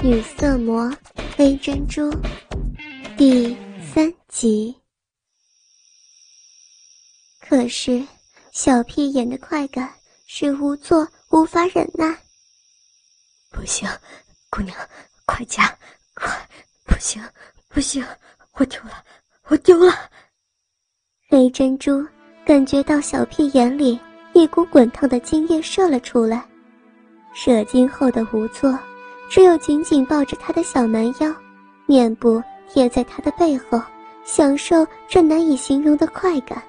女色魔黑珍珠第三集。可是，小屁眼的快感使无作无法忍耐。不行，姑娘，快加快！不行，不行，我丢了，我丢了！黑珍珠感觉到小屁眼里一股滚烫的精液射了出来，射精后的无作。只有紧紧抱着他的小蛮腰，面部贴在他的背后，享受这难以形容的快感。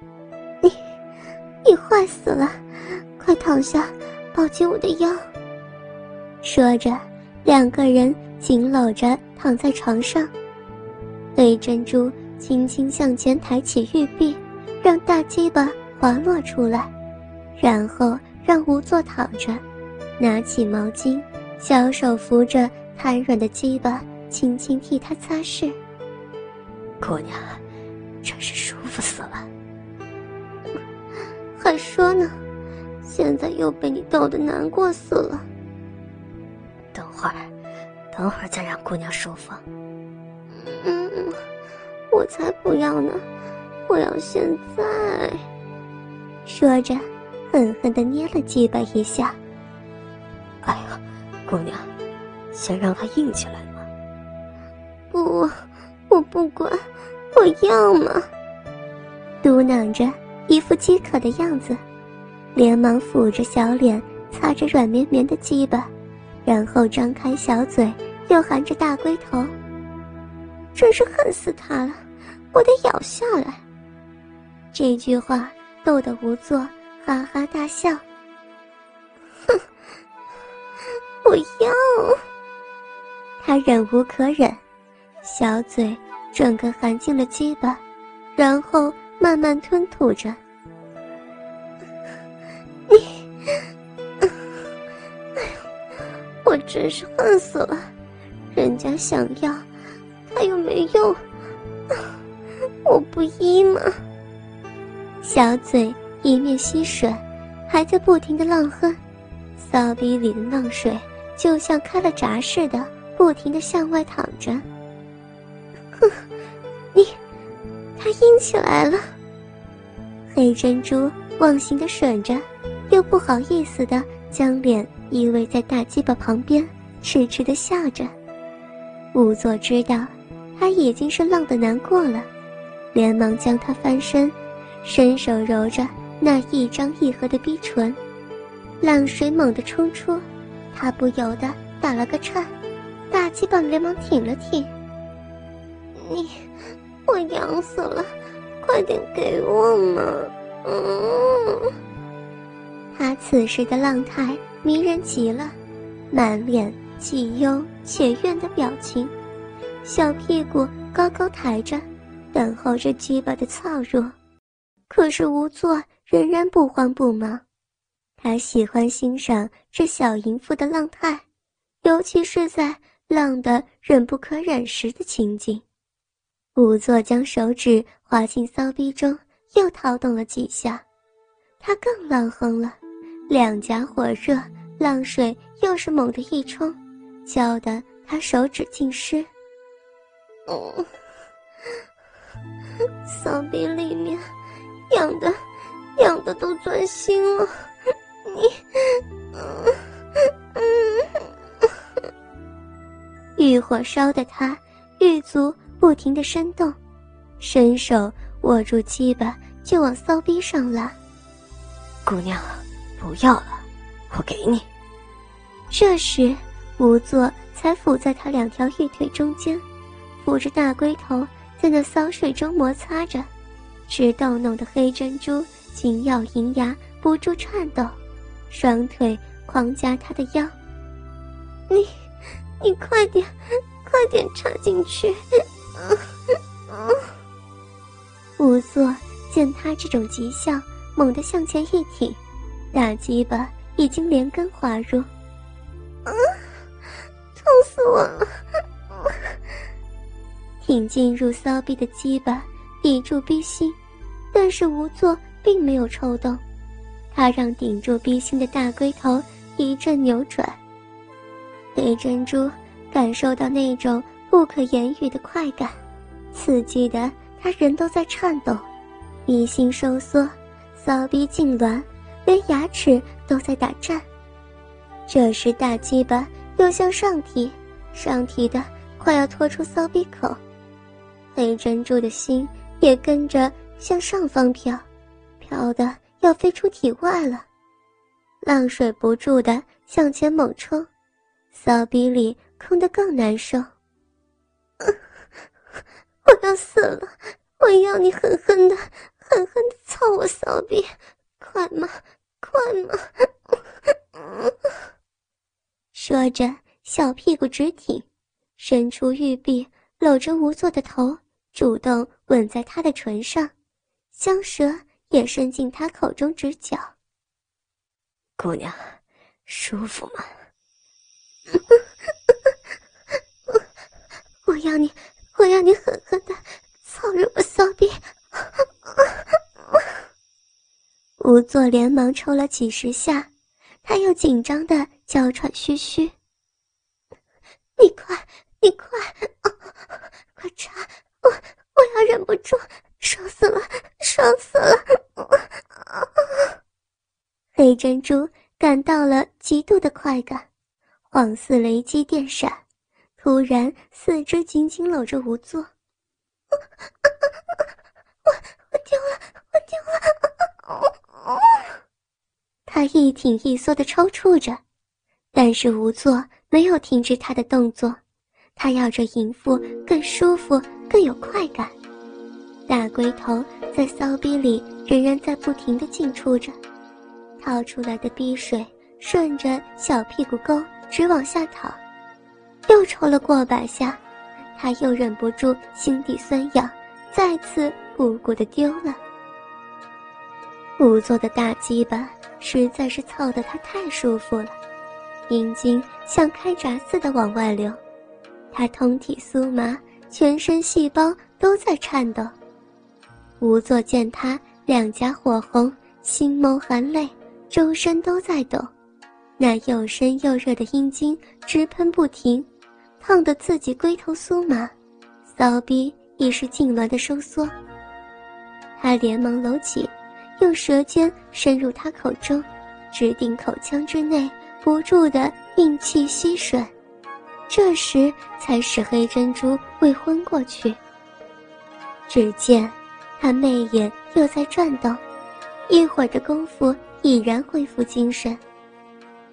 你，你坏死了！快躺下，抱紧我的腰。说着，两个人紧搂着躺在床上。黑珍珠轻轻向前抬起玉臂，让大鸡巴滑落出来，然后让无座躺着，拿起毛巾。小手扶着瘫软的鸡巴，轻轻替他擦拭。姑娘，真是舒服死了。还说呢，现在又被你逗得难过死了。等会儿，等会儿再让姑娘舒服。嗯，我才不要呢，我要现在。说着，狠狠的捏了鸡巴一下。哎呀！姑娘，想让他硬起来吗。不，我不管，我要嘛。嘟囔着，一副饥渴的样子，连忙抚着小脸，擦着软绵绵的鸡巴，然后张开小嘴，又含着大龟头。真是恨死他了，我得咬下来。这句话逗得无作哈哈大笑。我要，他忍无可忍，小嘴整个含进了鸡巴，然后慢慢吞吐着。你，哎呦，我真是恨死了！人家想要，他又没用，我不依嘛。小嘴一面吸吮，还在不停的浪哼，骚逼里的浪水。就像开了闸似的，不停的向外淌着。哼，你，他硬起来了。黑珍珠忘形的吮着，又不好意思的将脸依偎在大鸡巴旁边，痴痴的笑着。仵作知道他已经是浪的难过了，连忙将他翻身，伸手揉着那一张一合的逼唇，浪水猛地冲出。他不由得打了个颤，大鸡巴连忙挺了挺。你，我痒死了，快点给我嘛！嗯。他此时的浪态迷人极了，满脸既忧且怨的表情，小屁股高高抬着，等候着鸡巴的操入。可是无作仍然不慌不忙。他喜欢欣赏这小淫妇的浪态，尤其是在浪得忍不可忍时的情景。仵作将手指滑进骚逼中，又掏动了几下，他更浪哼了，两颊火热，浪水又是猛地一冲，浇得他手指尽湿。嗯，骚逼里面痒的，痒的都钻心了。你，嗯嗯，欲火烧得他玉足不停的伸动，伸手握住鸡巴就往骚逼上拉。姑娘，不要了，我给你。这时，仵作才伏在他两条玉腿中间，扶着大龟头在那骚水中摩擦着，直逗弄的黑珍珠紧咬银牙，不住颤抖。双腿狂夹他的腰，你，你快点，快点插进去！仵作见他这种急效，猛地向前一挺，大鸡巴已经连根滑入，啊，痛死我了！挺进入骚逼的鸡巴抵住逼心，但是仵作并没有抽动。他让顶住逼心的大龟头一阵扭转，黑珍珠感受到那种不可言喻的快感，刺激的他人都在颤抖，鼻心收缩，骚逼痉挛，连牙齿都在打颤。这时大鸡巴又向上提，上提的快要拖出骚逼口，黑珍珠的心也跟着向上方飘，飘的要飞出体外了。浪水不住的向前猛冲，骚逼里空得更难受。我要死了！我要你狠狠的、狠狠的操我骚逼，快嘛，快嘛！说着，小屁股直挺，伸出玉臂搂着无座的头，主动吻在他的唇上，香舌也伸进他口中直嚼。姑娘，舒服吗？我要你，我要你狠狠的操入我骚逼！无座连忙抽了几十下，他又紧张的娇喘吁吁。你快，你快，快插！我我要忍不住，爽死了，爽死了！黑珍珠感到了极度的快感，恍似雷击电闪，突然四肢紧紧搂着无座。我我丢了，我丢了！他一挺一缩的抽搐着，但是无座没有停止他的动作，他要这淫妇更舒服、更有快感。大龟头在骚逼里仍然在不停的进出着。掏出来的逼水顺着小屁股沟直往下淌，又抽了过百下，他又忍不住心底酸痒，再次鼓鼓的丢了。仵作的大鸡巴实在是操得他太舒服了，阴茎像开闸似的往外流，他通体酥麻，全身细胞都在颤抖。仵作见他两颊火红，心眸含泪。周身都在抖，那又深又热的阴茎直喷不停，烫得自己龟头酥麻，骚逼已是痉挛的收缩。他连忙搂起，用舌尖深入他口中，直顶口腔之内，不住的运气吸吮，这时才使黑珍珠未昏过去。只见他媚眼又在转动，一会儿的功夫。已然恢复精神，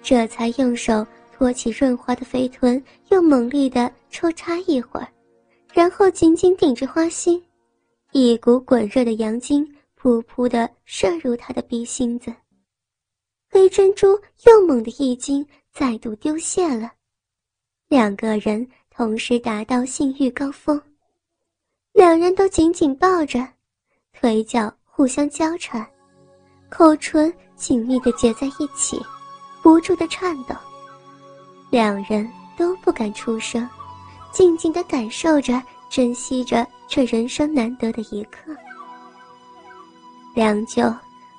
这才用手托起润滑的肥臀，又猛力的抽插一会儿，然后紧紧顶着花心，一股滚热的阳精噗噗的射入他的鼻心子。黑珍珠又猛地一惊，再度丢泄了，两个人同时达到性欲高峰，两人都紧紧抱着，腿脚互相交缠。口唇紧密的结在一起，不住的颤抖。两人都不敢出声，静静的感受着，珍惜着这人生难得的一刻。良久，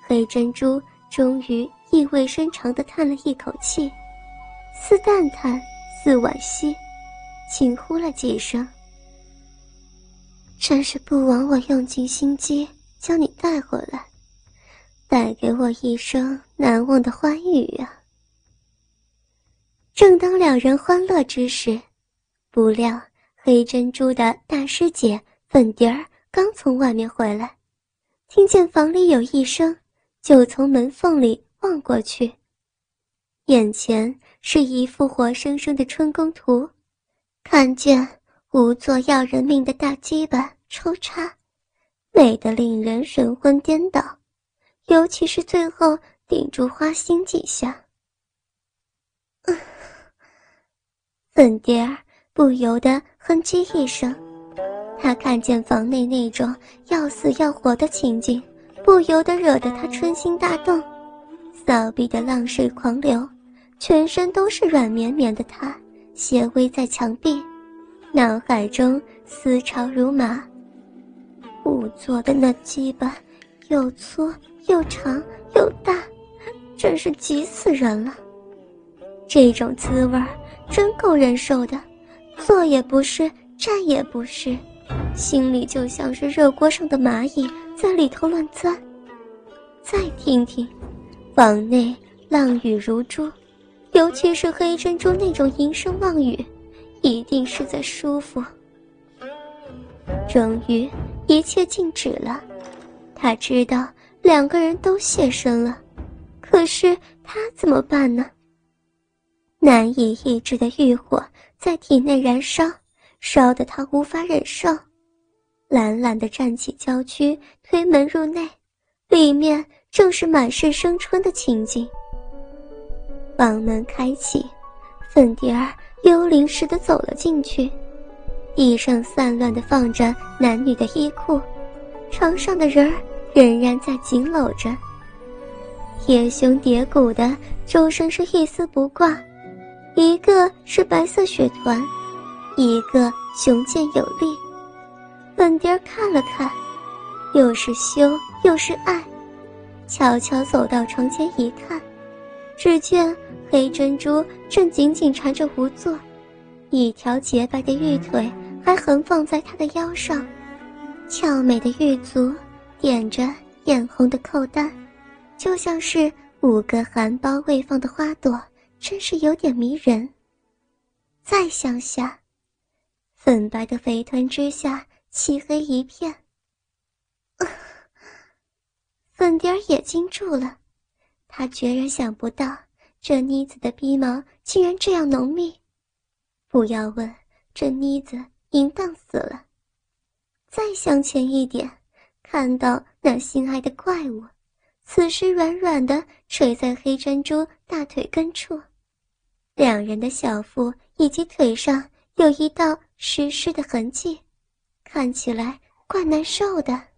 黑珍珠终于意味深长的叹了一口气，似淡叹，似惋惜，轻呼了几声：“真是不枉我用尽心机将你带回来。”带给我一生难忘的欢愉啊！正当两人欢乐之时，不料黑珍珠的大师姐粉蝶儿刚从外面回来，听见房里有一声，就从门缝里望过去，眼前是一幅活生生的春宫图，看见无座要人命的大鸡巴抽插，美得令人神魂颠倒。尤其是最后顶住花心几下，嗯粉蝶儿不由得哼唧一声。他看见房内那种要死要活的情景，不由得惹得他春心大动，骚逼的浪水狂流，全身都是软绵绵的。他斜偎在墙壁，脑海中思潮如麻。仵作的那鸡巴，又粗。又长又大，真是急死人了。这种滋味真够忍受的，坐也不是，站也不是，心里就像是热锅上的蚂蚁在里头乱钻。再听听，房内浪语如珠，尤其是黑珍珠那种吟声望语，一定是在舒服。终于，一切静止了。他知道两个人都现身了，可是他怎么办呢？难以抑制的欲火在体内燃烧，烧得他无法忍受，懒懒地站起娇躯，推门入内，里面正是满是生春的情景。房门开启，粉蝶儿幽灵似的走了进去。地上散乱地放着男女的衣裤，床上的人儿仍然在紧搂着。贴胸叠骨的周身是一丝不挂，一个是白色血团，一个雄健有力。粉蝶看了看，又是羞又是爱，悄悄走到床前一看，只见黑珍珠正紧紧缠着无座，一条洁白的玉腿。还横放在他的腰上，俏美的玉足点着艳红的扣带，就像是五个含苞未放的花朵，真是有点迷人。再向下，粉白的肥臀之下漆黑一片。粉蝶儿也惊住了，他决然想不到这妮子的鼻毛竟然这样浓密。不要问这妮子。淫荡死了。再向前一点，看到那心爱的怪物，此时软软的垂在黑珍珠大腿根处，两人的小腹以及腿上有一道湿湿的痕迹，看起来怪难受的。